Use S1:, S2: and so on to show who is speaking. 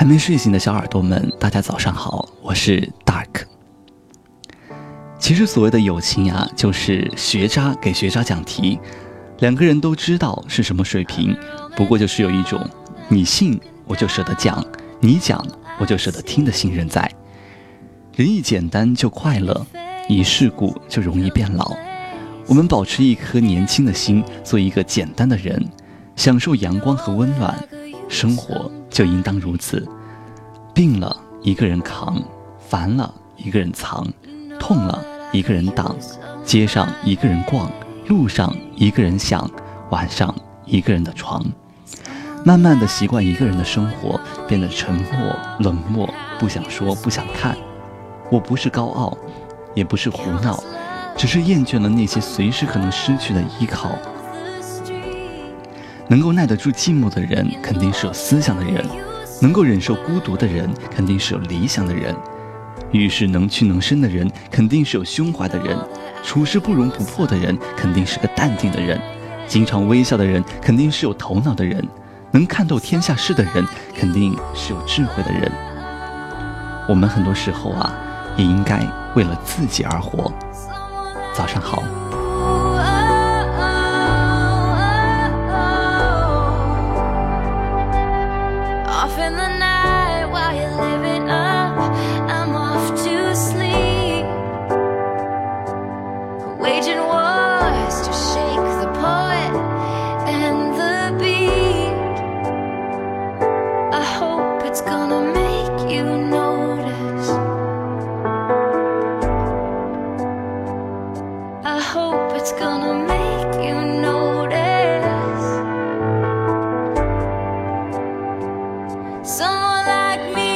S1: 还没睡醒的小耳朵们，大家早上好，我是 Dark。其实所谓的友情呀，就是学渣给学渣讲题，两个人都知道是什么水平，不过就是有一种你信我就舍得讲，你讲我就舍得听的信任在。人一简单就快乐，一世故就容易变老。我们保持一颗年轻的心，做一个简单的人，享受阳光和温暖，生活就应当如此。病了一个人扛，烦了一个人藏，痛了。一个人挡，街上一个人逛，路上一个人想，晚上一个人的床，慢慢的习惯一个人的生活，变得沉默冷漠，不想说不想看。我不是高傲，也不是胡闹，只是厌倦了那些随时可能失去的依靠。能够耐得住寂寞的人，肯定是有思想的人；能够忍受孤独的人，肯定是有理想的人。遇事能屈能伸的人，肯定是有胸怀的人；处事不容不破的人，肯定是个淡定的人；经常微笑的人，肯定是有头脑的人；能看透天下事的人，肯定是有智慧的人。我们很多时候啊，也应该为了自己而活。早上好。like me.